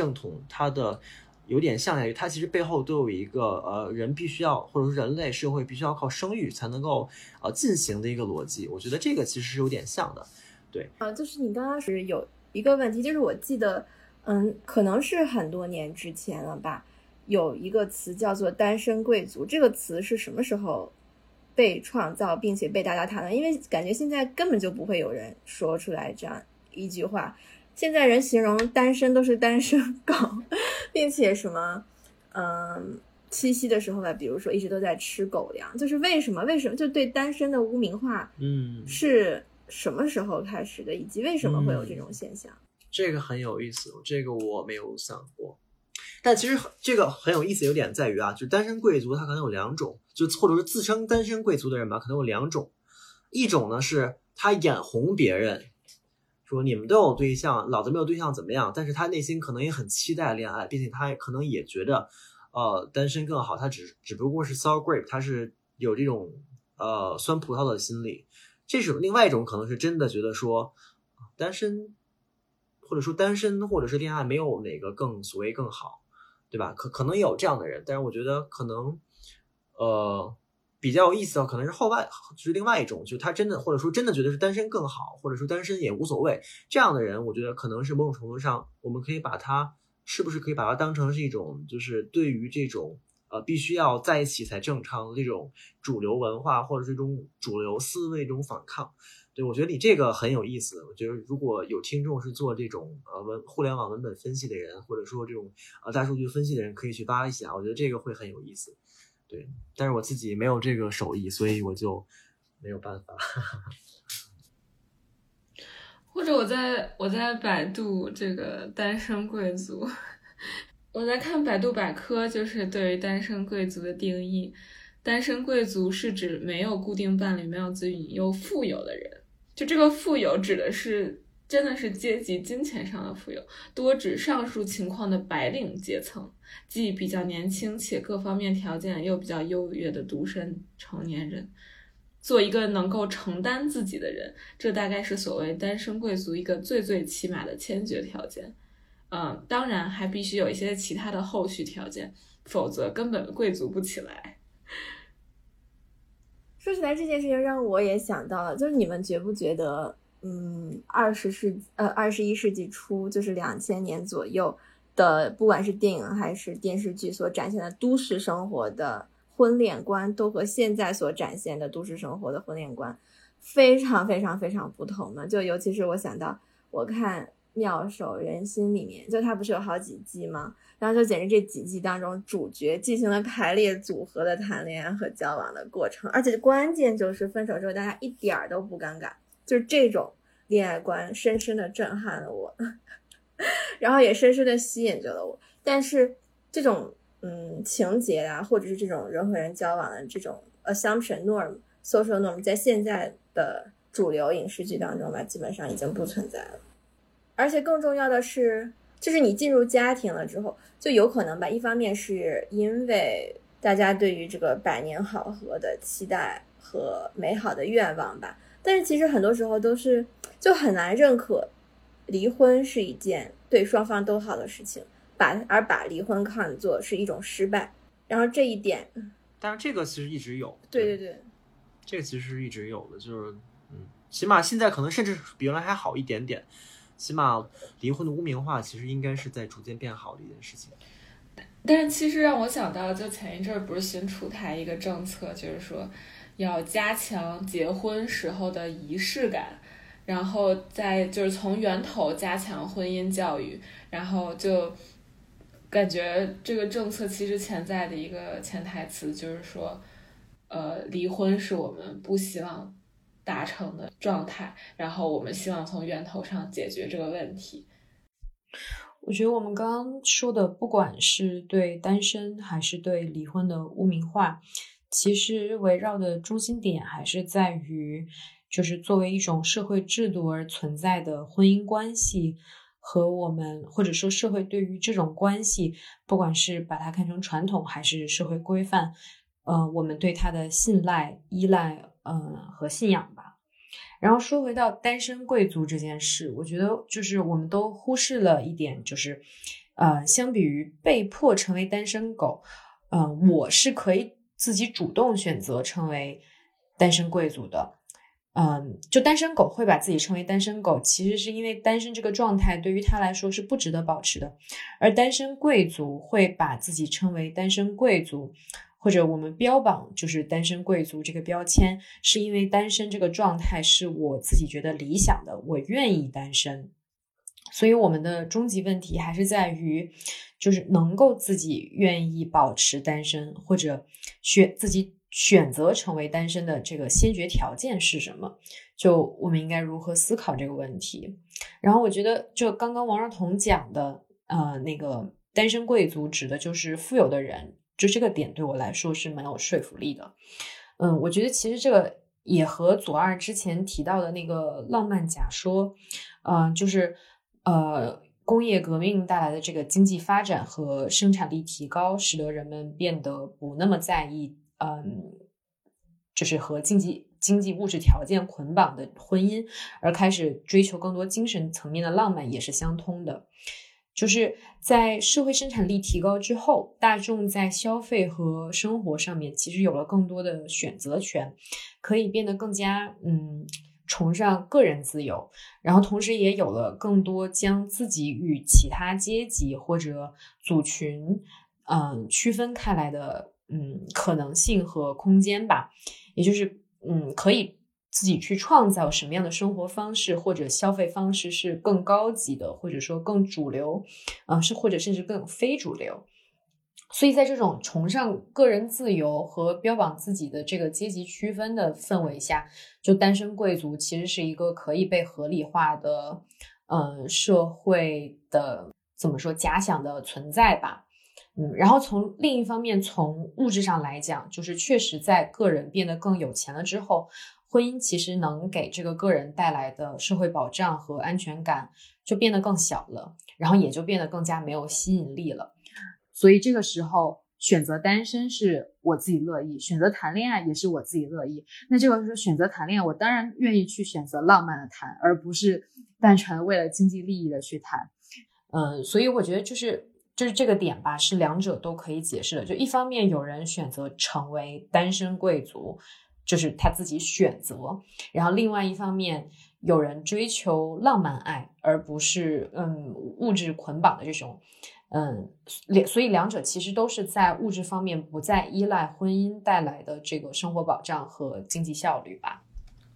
S1: 正统它的有点像在于，它其实背后都有一个呃人必须要或者说人类社会必须要靠生育才能够呃进行的一个逻辑。我觉得这个其实是有点像的，对
S4: 啊，就是你刚刚是有一个问题，就是我记得嗯，可能是很多年之前了吧，有一个词叫做单身贵族，这个词是什么时候被创造并且被大家谈论？因为感觉现在根本就不会有人说出来这样一句话。现在人形容单身都是单身狗，并且什么，嗯，七夕的时候吧，比如说一直都在吃狗粮，就是为什么？为什么就对单身的污名化？
S1: 嗯，
S4: 是什么时候开始的？以及为什么会有这种现象？
S1: 这个很有意思，这个我没有想过。但其实这个很有意思，有点在于啊，就是单身贵族他可能有两种，就或者是自称单身贵族的人吧，可能有两种，一种呢是他眼红别人。说你们都有对象，老子没有对象怎么样？但是他内心可能也很期待恋爱，并且他可能也觉得，呃，单身更好。他只只不过是 sour grape，他是有这种呃酸葡萄的心理。这是另外一种可能是真的觉得说，单身或者说单身或者是恋爱没有哪个更所谓更好，对吧？可可能有这样的人，但是我觉得可能，呃。比较有意思的可能是后外，就是另外一种，就他真的或者说真的觉得是单身更好，或者说单身也无所谓这样的人，我觉得可能是某种程度上，我们可以把他是不是可以把它当成是一种，就是对于这种呃必须要在一起才正常的这种主流文化或者这种主流思维一种反抗。对我觉得你这个很有意思。我觉得如果有听众是做这种呃文互联网文本分析的人，或者说这种呃大数据分析的人，可以去扒一下，我觉得这个会很有意思。对，但是我自己没有这个手艺，所以我就没有办法。
S2: 或者我在我在百度这个单身贵族，我在看百度百科，就是对于单身贵族的定义，单身贵族是指没有固定伴侣、没有子女又富有的人。就这个富有指的是。真的是阶级、金钱上的富有，多指上述情况的白领阶层，即比较年轻且各方面条件又比较优越的独身成年人。做一个能够承担自己的人，这大概是所谓单身贵族一个最最起码的先决条件。嗯，当然还必须有一些其他的后续条件，否则根本贵族不起来。
S4: 说起来这件事情，让我也想到了，就是你们觉不觉得？嗯，二十世呃二十一世纪初，就是两千年左右的，不管是电影还是电视剧所展现的都市生活的婚恋观，都和现在所展现的都市生活的婚恋观非常非常非常不同的。就尤其是我想到，我看《妙手仁心》里面，就它不是有好几季吗？然后就简直这几季当中，主角进行了排列组合的谈恋爱和交往的过程，而且关键就是分手之后，大家一点儿都不尴尬。就是这种恋爱观深深的震撼了我，然后也深深的吸引着了我。但是这种嗯情节啊，或者是这种人和人交往的这种 assumption norm social norm，在现在的主流影视剧当中吧，基本上已经不存在了。而且更重要的是，就是你进入家庭了之后，就有可能吧。一方面是因为大家对于这个百年好合的期待和美好的愿望吧。但是其实很多时候都是就很难认可，离婚是一件对双方都好的事情，把而把离婚看作是一种失败。然后这一点，
S1: 但是这个其实一直有，
S4: 对对对，
S1: 这个其实是一直有的，就是嗯，起码现在可能甚至比原来还好一点点。起码离婚的污名化其实应该是在逐渐变好的一件事情。
S2: 但是其实让我想到，就前一阵儿不是新出台一个政策，就是说要加强结婚时候的仪式感，然后再就是从源头加强婚姻教育，然后就感觉这个政策其实潜在的一个潜台词就是说，呃，离婚是我们不希望。达成的状态，然后我们希望从源头上解决这个问题。
S3: 我觉得我们刚刚说的，不管是对单身还是对离婚的污名化，其实围绕的中心点还是在于，就是作为一种社会制度而存在的婚姻关系和我们或者说社会对于这种关系，不管是把它看成传统还是社会规范，呃，我们对它的信赖、依赖。嗯，和信仰吧。然后说回到单身贵族这件事，我觉得就是我们都忽视了一点，就是呃，相比于被迫成为单身狗，嗯，我是可以自己主动选择成为单身贵族的。嗯，就单身狗会把自己称为单身狗，其实是因为单身这个状态对于他来说是不值得保持的，而单身贵族会把自己称为单身贵族。或者我们标榜就是单身贵族这个标签，是因为单身这个状态是我自己觉得理想的，我愿意单身。所以我们的终极问题还是在于，就是能够自己愿意保持单身，或者选自己选择成为单身的这个先决条件是什么？就我们应该如何思考这个问题？然后我觉得，就刚刚王若彤讲的，呃，那个单身贵族指的就是富有的人。就这个点对我来说是蛮有说服力的，嗯，我觉得其实这个也和左二之前提到的那个浪漫假说，嗯，就是呃工业革命带来的这个经济发展和生产力提高，使得人们变得不那么在意，嗯，就是和经济经济物质条件捆绑的婚姻，而开始追求更多精神层面的浪漫，也是相通的。就是在社会生产力提高之后，大众在消费和生活上面其实有了更多的选择权，可以变得更加嗯崇尚个人自由，然后同时也有了更多将自己与其他阶级或者组群嗯区分开来的嗯可能性和空间吧，也就是嗯可以。自己去创造什么样的生活方式或者消费方式是更高级的，或者说更主流，啊，是或者甚至更非主流。所以在这种崇尚个人自由和标榜自己的这个阶级区分的氛围下，就单身贵族其实是一个可以被合理化的，嗯，社会的怎么说假想的存在吧。嗯，然后从另一方面，从物质上来讲，就是确实在个人变得更有钱了之后。婚姻其实能给这个个人带来的社会保障和安全感就变得更小了，然后也就变得更加没有吸引力了。所以这个时候选择单身是我自己乐意，选择谈恋爱也是我自己乐意。那这个时候选择谈恋爱，我当然愿意去选择浪漫的谈，而不是单纯为了经济利益的去谈。嗯，所以我觉得就是就是这个点吧，是两者都可以解释的。就一方面有人选择成为单身贵族。就是他自己选择，然后另外一方面，有人追求浪漫爱，而不是嗯物质捆绑的这种，嗯两所以两者其实都是在物质方面不再依赖婚姻带来的这个生活保障和经济效率吧。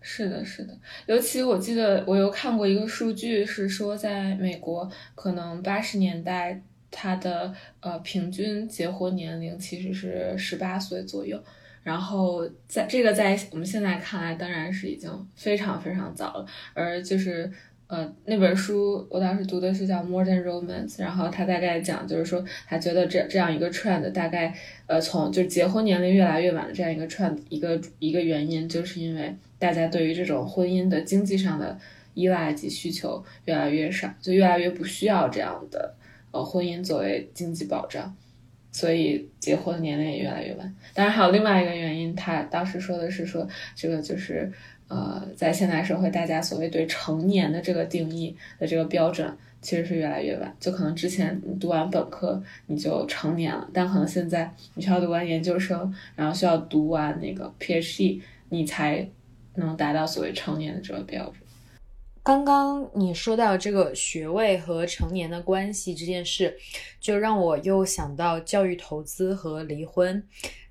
S2: 是的，是的，尤其我记得我有看过一个数据，是说在美国，可能八十年代他的呃平均结婚年龄其实是十八岁左右。然后在这个在我们现在看来，当然是已经非常非常早了。而就是呃那本书，我当时读的是叫《Modern Romance》，然后他大概讲就是说，他觉得这这样一个 trend，大概呃从就结婚年龄越来越晚的这样一个 trend，一个一个原因，就是因为大家对于这种婚姻的经济上的依赖及需求越来越少，就越来越不需要这样的呃婚姻作为经济保障。所以结婚年龄也越来越晚。当然还有另外一个原因，他当时说的是说这个就是呃，在现代社会，大家所谓对成年的这个定义的这个标准其实是越来越晚。就可能之前你读完本科你就成年了，但可能现在你需要读完研究生，然后需要读完那个 PhD，你才能达到所谓成年的这个标准。
S3: 刚刚你说到这个学位和成年的关系这件事，就让我又想到教育投资和离婚，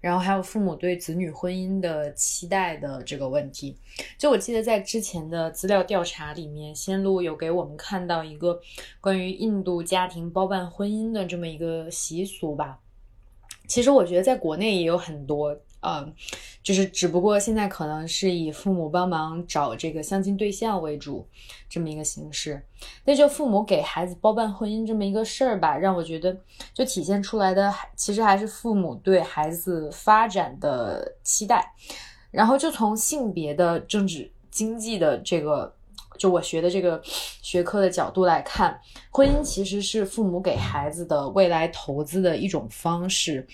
S3: 然后还有父母对子女婚姻的期待的这个问题。就我记得在之前的资料调查里面，仙露有给我们看到一个关于印度家庭包办婚姻的这么一个习俗吧。其实我觉得在国内也有很多。嗯，就是只不过现在可能是以父母帮忙找这个相亲对象为主，这么一个形式。那就父母给孩子包办婚姻这么一个事儿吧，让我觉得就体现出来的，其实还是父母对孩子发展的期待。然后就从性别的、政治、经济的这个。就我学的这个学科的角度来看，婚姻其实是父母给孩子的未来投资的一种方式，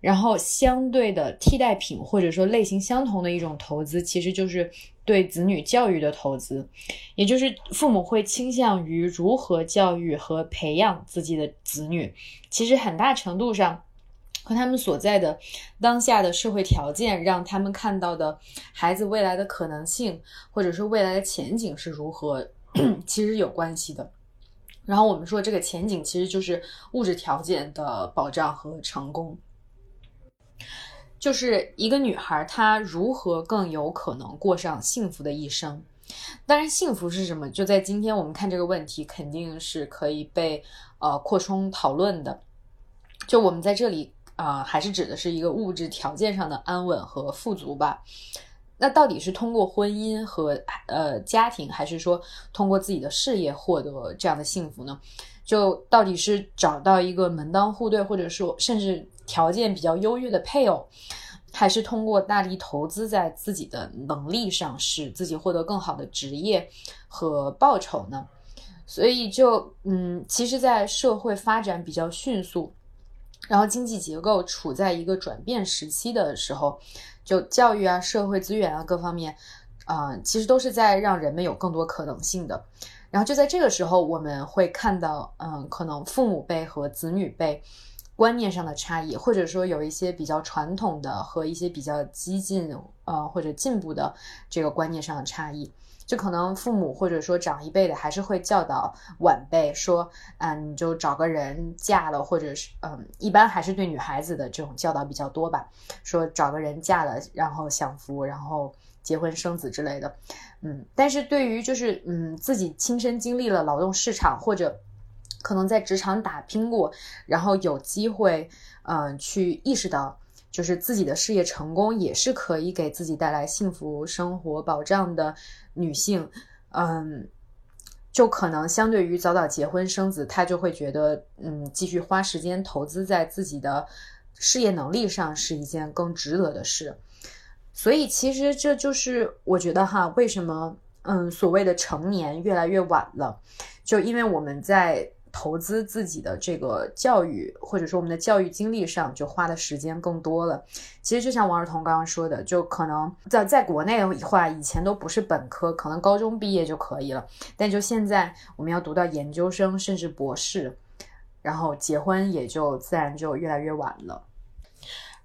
S3: 然后相对的替代品或者说类型相同的一种投资，其实就是对子女教育的投资，也就是父母会倾向于如何教育和培养自己的子女，其实很大程度上。和他们所在的当下的社会条件，让他们看到的孩子未来的可能性，或者说未来的前景是如何，其实有关系的。然后我们说这个前景其实就是物质条件的保障和成功，就是一个女孩她如何更有可能过上幸福的一生。当然，幸福是什么？就在今天我们看这个问题，肯定是可以被呃扩充讨论的。就我们在这里。啊，还是指的是一个物质条件上的安稳和富足吧。那到底是通过婚姻和呃家庭，还是说通过自己的事业获得这样的幸福呢？就到底是找到一个门当户对，或者说甚至条件比较优越的配偶，还是通过大力投资在自己的能力上，使自己获得更好的职业和报酬呢？所以就嗯，其实，在社会发展比较迅速。然后经济结构处在一个转变时期的时候，就教育啊、社会资源啊各方面，啊，其实都是在让人们有更多可能性的。然后就在这个时候，我们会看到，嗯，可能父母辈和子女辈观念上的差异，或者说有一些比较传统的和一些比较激进，呃，或者进步的这个观念上的差异。就可能父母或者说长一辈的还是会教导晚辈说，嗯，你就找个人嫁了，或者是嗯，一般还是对女孩子的这种教导比较多吧。说找个人嫁了，然后享福，然后结婚生子之类的。嗯，但是对于就是嗯自己亲身经历了劳动市场或者可能在职场打拼过，然后有机会嗯去意识到。就是自己的事业成功也是可以给自己带来幸福生活保障的女性，嗯，就可能相对于早早结婚生子，她就会觉得，嗯，继续花时间投资在自己的事业能力上是一件更值得的事。所以，其实这就是我觉得哈，为什么，嗯，所谓的成年越来越晚了，就因为我们在。投资自己的这个教育，或者说我们的教育经历上，就花的时间更多了。其实就像王尔彤刚刚说的，就可能在在国内的话，以前都不是本科，可能高中毕业就可以了。但就现在，我们要读到研究生，甚至博士，然后结婚也就自然就越来越晚了。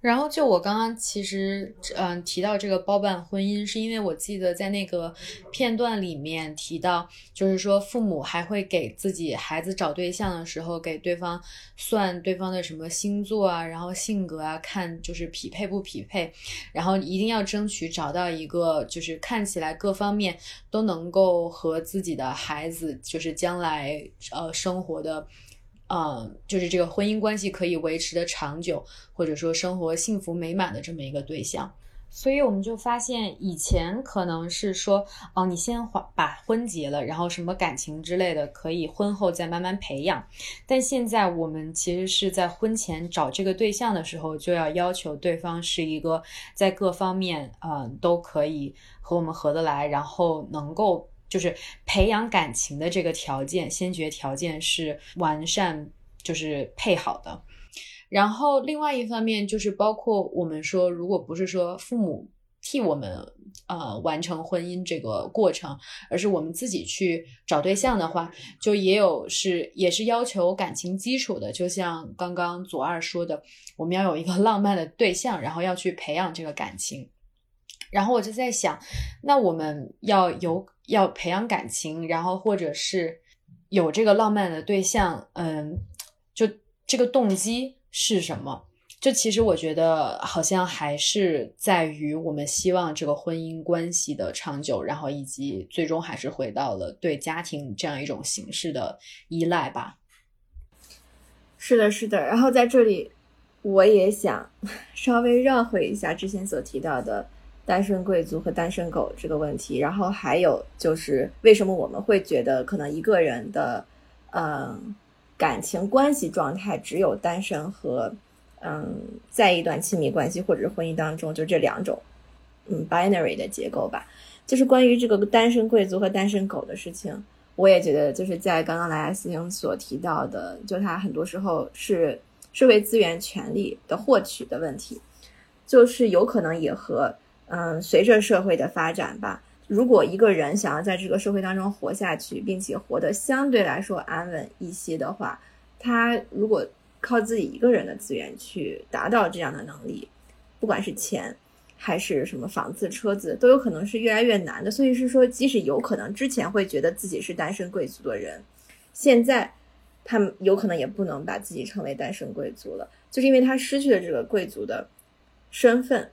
S3: 然后就我刚刚其实嗯提到这个包办婚姻，是因为我记得在那个片段里面提到，就是说父母还会给自己孩子找对象的时候，给对方算对方的什么星座啊，然后性格啊，看就是匹配不匹配，然后一定要争取找到一个就是看起来各方面都能够和自己的孩子就是将来呃生活的。嗯，就是这个婚姻关系可以维持的长久，或者说生活幸福美满的这么一个对象，所以我们就发现，以前可能是说，哦，你先把婚结了，然后什么感情之类的可以婚后再慢慢培养，但现在我们其实是在婚前找这个对象的时候，就要要求对方是一个在各方面，嗯，都可以和我们合得来，然后能够。就是培养感情的这个条件，先决条件是完善，就是配好的。然后另外一方面就是包括我们说，如果不是说父母替我们呃完成婚姻这个过程，而是我们自己去找对象的话，就也有是也是要求感情基础的。就像刚刚左二说的，我们要有一个 浪漫的对象，然后要去培养这个感情。然后我就在想，那我们要有要培养感情，然后或者是有这个浪漫的对象，嗯，就这个动机是什么？就其实我觉得好像还是在于我们希望这个婚姻关系的长久，然后以及最终还是回到了对家庭这样一种形式的依赖吧。
S4: 是的，是的。然后在这里，我也想 稍微绕回一下之前所提到的单身贵族和单身狗这个问题。然后还有就是为什么我们会觉得可能一个人的嗯感情关系状态只有单身和。嗯，在一段亲密关系或者是婚姻当中，就这两种，嗯，binary 的结构吧。就是关于这个单身贵族和单身狗的事情，我也觉得就是在刚刚莱斯汀所提到的，就他很多时候是社会资源权利的获取的问题，就是有可能也和嗯，随着社会的发展吧，如果一个人想要在这个社会当中活下去，并且活得相对来说安稳一些的话，他如果靠自己一个人的资源去达到这样的能力，不管是钱，还是什么房子、车子，都有可能是越来越难的。所以是说，即使有可能之前会觉得自己是单身贵族的人，现在他们有可能也不能把自己称为单身贵族了，就是因为他失去了这个贵族的身份。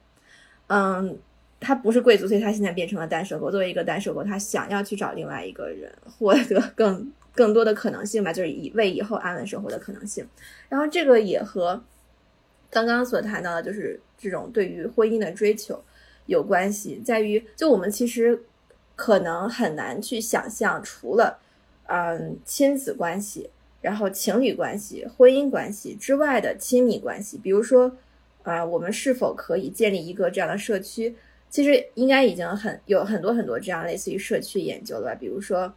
S4: 嗯，他不是贵族，所以他现在变成了单身狗。作为一个单身狗，他想要去找另外一个人，获得更。更多的可能性吧，就是以为以后安稳生活的可能性。然后这个也和刚刚所谈到的，就是这种对于婚姻的追求有关系，在于就我们其实可能很难去想象，除了嗯亲子关系、然后情侣关系、婚姻关系之外的亲密关系，比如说啊，我们是否可以建立一个这样的社区？其实应该已经很有很多很多这样类似于社区研究了吧，比如说。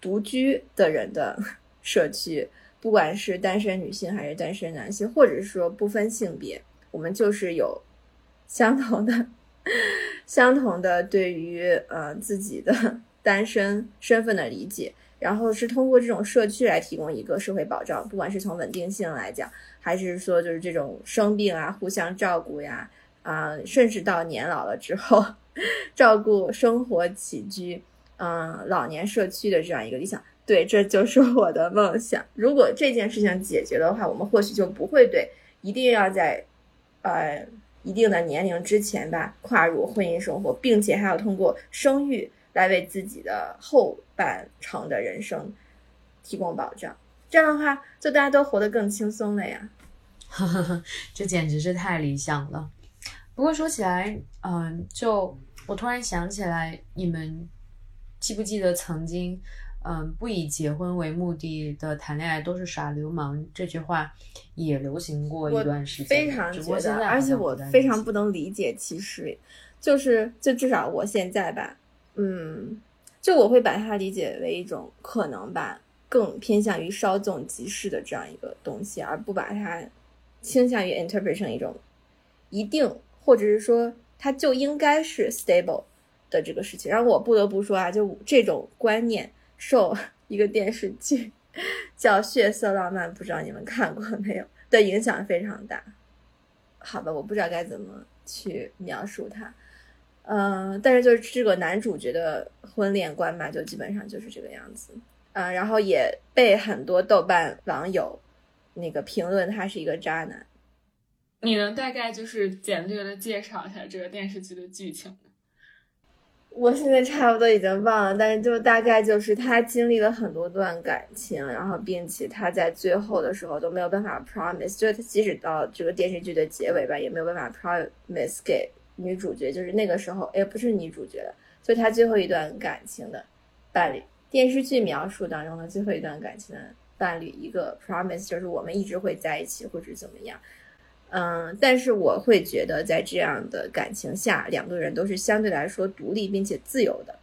S4: 独居的人的 社区，不管是单身女性还是单身男性，或者是说不分性别，我们就是有相同的、相同的对于呃自己的 单身身份的理解，然后是通过这种社区来提供一个社会保障，不管是从稳定性来讲，还是说就是这种生病啊互相照顾呀，啊，甚至到年老了之后 照顾生活起居。嗯，老年社区的这样一个理想，对，这就是我的梦想。如果这件事情解决的话，我们或许就不会对一定要在，呃，一定的年龄之前吧，跨入婚姻生活，并且还要通过生育来为自己的后半程的人生提供保障。这样的话，就大家都活得更轻松了呀。
S3: 这简直是太理想了。不过说起来，嗯，就我突然想起来，你们。记不记得曾经，嗯，不以结婚为目的的谈恋爱都是耍流氓这句话也流行过一段时间。
S4: 非常觉得，而且我非常不能理解，其实就是就至少我现在吧，嗯，就我会把它理解为一种可能吧，更偏向于稍纵即逝的这样一个东西，而不把它倾向于 interpret 成一种一定，或者是说它就应该是 stable。的这个事情，然后我不得不说啊，就这种观念受 一个电视剧 叫《血色浪漫》，不知道你们看过没有？的影响非常大。好吧，我不知道该怎么去描述它。嗯，但是就是这个男主角的婚恋观吧，就基本上就是这个样子。嗯，然后也被很多豆瓣网友那个评论他是一个渣男。
S2: 你能大概就是简略的介绍一下这个电视剧的剧情？
S4: 我现在差不多已经忘了，但是就大概就是他经历了很多段感情，然后并且他在最后的时候都没有办法 promise，就是他即使到这个电视剧的结尾吧，也没有办法 promise 给女主角，就是那个时候，哎，不是女主角了，所以他最后一段感情的伴侣，电视剧描述当中的最后一段感情的伴侣一个 promise，就是我们一直会在一起，或者怎么样。嗯，但是我会觉得，在这样的感情下，两个人都是相对来说独立并且自由的，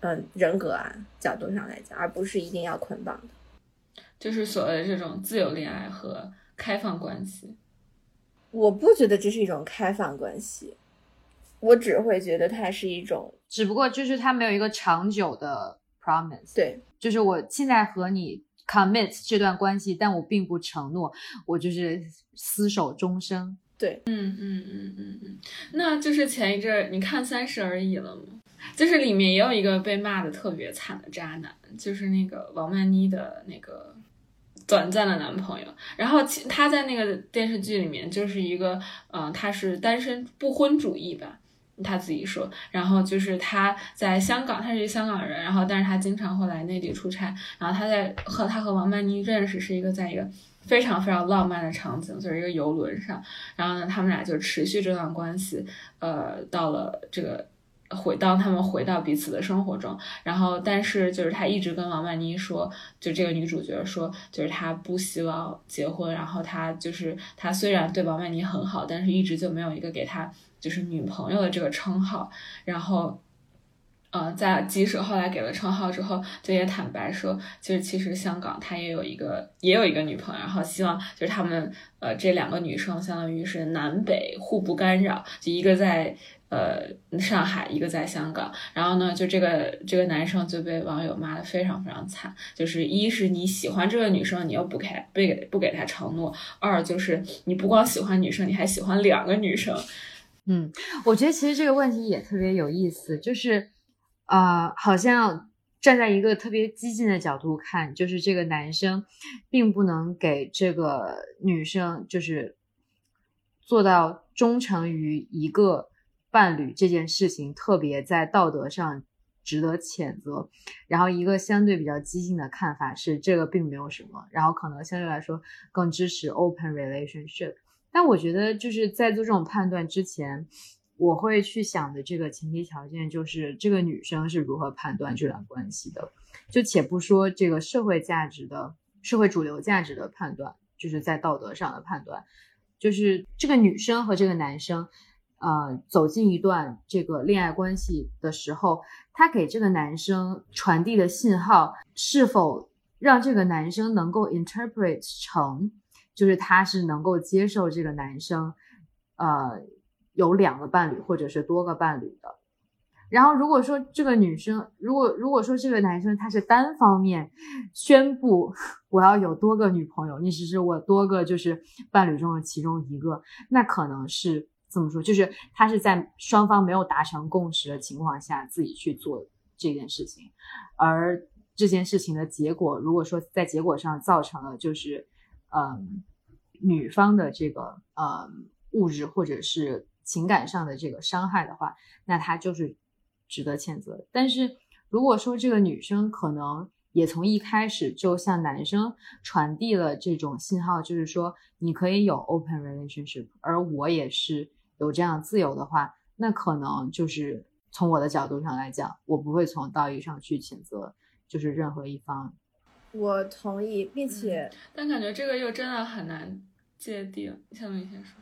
S4: 嗯，人格啊角度上来讲，而不是一定要捆绑的，
S2: 就是所谓的这种自由恋爱和开放关系。
S4: 我不觉得这是一种开放关系，我只会觉得它是一种，
S3: 只不过就是它没有一个长久的 promise。
S4: 对，
S3: 就是我现在和你。commit 这段关系，但我并不承诺我就是厮守终生。
S4: 对，
S2: 嗯嗯嗯嗯嗯，那就是前一阵儿你看《三十而已》了吗？就是里面也有一个被骂的特别惨的渣男，就是那个王曼妮的那个短暂的男朋友。然后其他在那个电视剧里面就是一个，嗯、他是单身不婚主义吧，他自己说。然后就是他在香港，他是一个香港人，然后但是他经常会来内地出差。然后他在和他和王曼妮认识是一个在一个非常非常浪漫的场景，就是一个游轮上。然后呢，他们俩就持续这段关系，呃，到了这个回到他们回到彼此的生活中。然后，但是就是他一直跟王曼妮说，就这个女主角说，就是他不希望结婚。然后他就是他虽然对王曼妮很好，但是一直就没有一个给他就是女朋友的这个称号。然后。呃，在即使后来给了称号之后，就也坦白说，就是其实香港他也有一个也有一个女朋友，然后希望就是他们呃这两个女生相当于是南北互不干扰，就一个在呃上海，一个在香港，然后呢，就这个这个男生就被网友骂的非常非常惨，就是一是你喜欢这个女生，你又不给不给不给她承诺；二就是你不光喜欢女生，你还喜欢两个女生。
S3: 嗯，我觉得其实这个问题也特别有意思，就是。呃，好像站在一个特别激进的角度看，就是这个男生并不能给这个女生就是做到忠诚于一个伴侣这件事情，特别在道德上值得谴责。然后一个相对比较激进的看法是，这个并没有什么，然后可能相对来说更支持 open relationship。但我觉得就是在做这种判断之前。我会去想的这个前提条件就是这个女生是如何判断这段关系的，就且不说这个社会价值的社会主流价值的判断，就是在道德上的判断，就是这个女生和这个男生，呃，走进一段这个恋爱关系的时候，他给这个男生传递的信号是否让这个男生能够 interpret 成，就是他是能够接受这个男生，呃。有两个伴侣或者是多个伴侣的，然后如果说这个女生，如果如果说这个男生他是单方面宣布我要有多个女朋友，你只是我多个就是伴侣中的其中一个，那可能是这么说，就是他是在双方没有达成共识的情况下自己去做这件事情，而这件事情的结果，如果说在结果上造成了就是嗯女方的这个呃物质或者是情感上的这个伤害的话，那他就是值得谴责。但是如果说这个女生可能也从一开始就向男生传递了这种信号，就是说你可以有 open relationship，而我也是有这样自由的话，那可能就是从我的角度上来讲，我不会从道义上去谴责，就是任何一方。
S4: 我同意，并且、
S2: 嗯，但感觉这个又真的很难界定。夏露，你先说。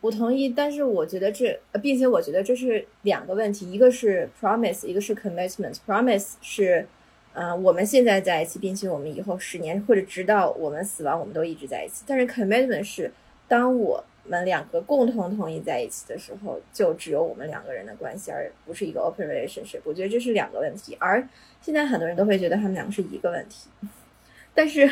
S4: 我同意，但是我觉得这，呃，并且我觉得这是两个问题，一个是 promise，一个是 commitment。promise 是，嗯、呃，我们现在在一起，并且我们以后十年或者直到我们死亡，我们都一直在一起。但是 commitment 是，当我们两个共同同意在一起的时候，就只有我们两个人的关系，而不是一个 open relationship。我觉得这是两个问题，而现在很多人都会觉得他们两个是一个问题，但是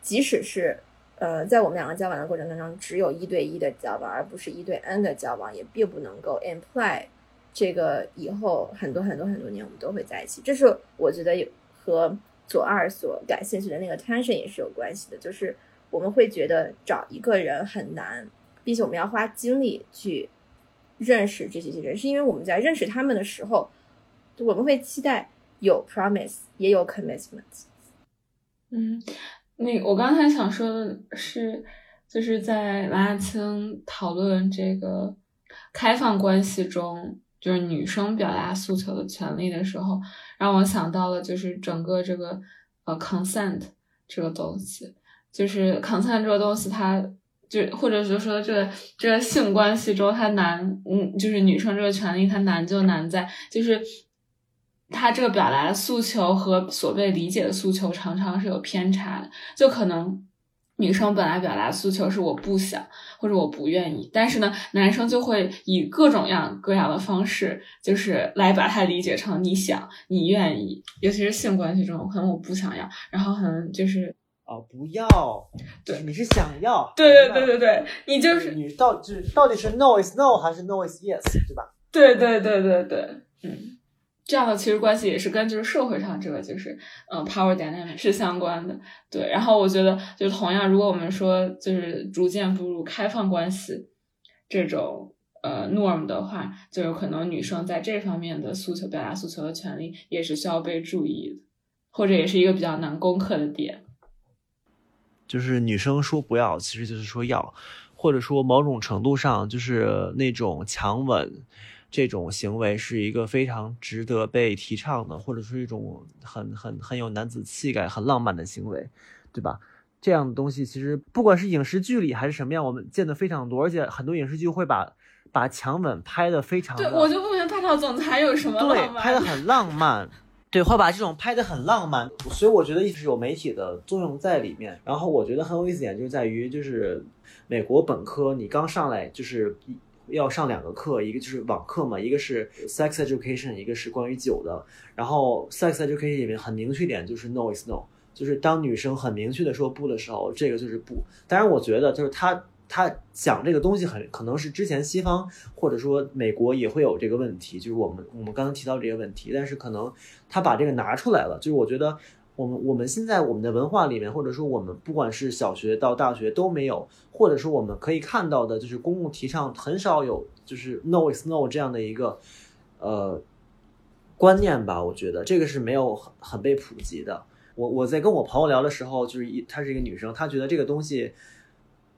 S4: 即使是。呃，在我们两个交往的过程当中，只有一对一的交往，而不是一对 n 的交往，也并不能够 imply 这个以后很多很多很多年我们都会在一起。这是我觉得和左二所感兴趣的那个 tension 也是有关系的，就是我们会觉得找一个人很难，并且我们要花精力去认识这些人，是因为我们在认识他们的时候，我们会期待有 promise，也有 commitment。
S2: 嗯。那我刚才想说的是，就是在王亚青讨论这个开放关系中，就是女生表达诉求的权利的时候，让我想到了就是整个这个呃 consent 这个东西，就是 consent 这个东西它，就或者是说这个这个性关系中它难，嗯，就是女生这个权利它难就难在就是。他这个表达诉求和所被理解的诉求常常是有偏差的，就可能女生本来表达诉求是我不想或者我不愿意，但是呢，男生就会以各种样各样的方式，就是来把它理解成你想、你愿意，尤其是性关系中，可能我不想要，然后可能就是
S1: 啊，不要，
S2: 对
S1: 你是想要，
S2: 对对对对对，你就是
S1: 你到就是到底是 no is no 还是 no is yes，对吧？
S2: 对对对对对，嗯，这样的其实关系也是跟就是社会上这个就是嗯 power dynamic 是相关的。对，然后我觉得就同样，如果我们说就是逐渐步入开放关系这种呃 norm 的话，就有可能女生在这方面的诉求、表达诉求的权利也是需要被注意的，或者也是一个比较难攻克的点。
S1: 就是女生说不要，其实就是说要，或者说某种程度上就是那种强吻这种行为是一个非常值得被提倡的，或者是一种很很很有男子气概、很浪漫的行为，对吧？这样的东西其实不管是影视剧里还是什么样，我们见的非常多，而且很多影视剧会把把强吻拍的非常
S2: 对，我就不明白霸道总裁有什么
S1: 对
S2: 浪漫
S1: 拍的很浪漫。对，会把这种拍的很浪漫，所以我觉得一直有媒体的作用在里面。然后我觉得很有意思点就是在于，就是美国本科你刚上来就是要上两个课，一个就是网课嘛，一个是 sex education，一个是关于酒的。然后 sex education 里面很明确一点就是 no is no，就是当女生很明确的说不的时候，这个就是不。当然，我觉得就是他他讲这个东西很可能是之前西方或者说美国也会有这个问题，就是我们我们刚刚提到这个问题，但是可能他把这个拿出来了，就是我觉得我们我们现在我们的文化里面，或者说我们不管是小学到大学都没有，或者说我们可以看到的，就是公共提倡很少有就是 no is no 这样的一个呃观念吧，我觉得这个是没有很很被普及的。我我在跟我朋友聊的时候，就是一她是一个女生，她觉得这个东西。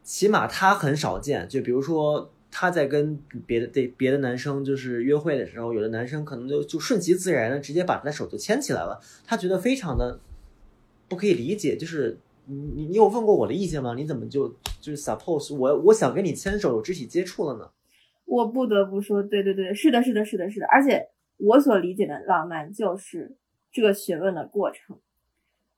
S1: 起码他很少见，就比如说他在跟别的对别的男生就是约会的时候，有的男生可能就就顺其自然的直接把他的手就牵起来了，他觉得非常的不可以理解，就是你你有问过我的意见吗？你怎么就就是 suppose 我我想跟你牵手有肢体接触了呢？
S4: 我不得不说，对对对，是的，是的，是的，是的，而且我所理解的浪漫就是这个询问的过程，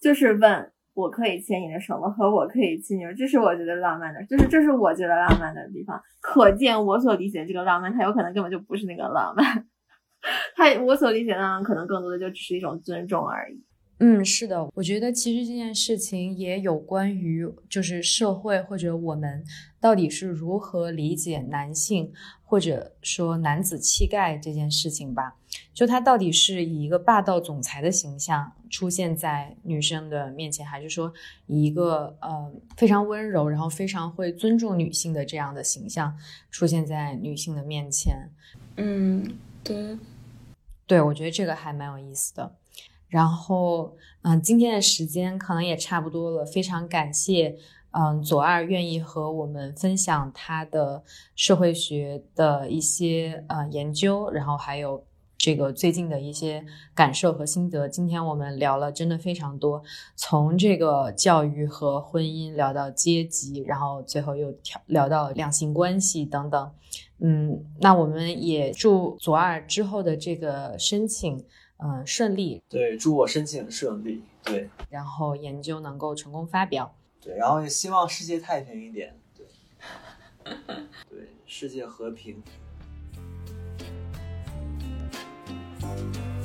S4: 就是问。我可以牵你的手吗？和我可以亲你，这是我觉得浪漫的，就是这是我觉得浪漫的地方。可见我所理解的这个浪漫，它有可能根本就不是那个浪漫。他我所理解的浪漫，可能更多的就只是一种尊重而已。
S3: 嗯，是的，我觉得其实这件事情也有关于，就是社会或者我们到底是如何理解男性或者说男子气概这件事情吧。就他到底是以一个霸道总裁的形象出现在女生的面前，还是说以一个呃非常温柔，然后非常会尊重女性的这样的形象出现在女性的面前？
S2: 嗯，对，
S3: 对，我觉得这个还蛮有意思的。然后，嗯，今天的时间可能也差不多了，非常感谢，嗯，左二愿意和我们分享他的社会学的一些呃研究，然后还有。这个最近的一些感受和心得，今天我们聊了真的非常多，从这个教育和婚姻聊到阶级，然后最后又聊聊到两性关系等等。嗯，那我们也祝左二之后的这个申请，嗯，顺利。
S1: 对，祝我申请顺利。对，
S3: 然后研究能够成功发表。
S1: 对，然后也希望世界太平一点。对，对，世界和平。thank you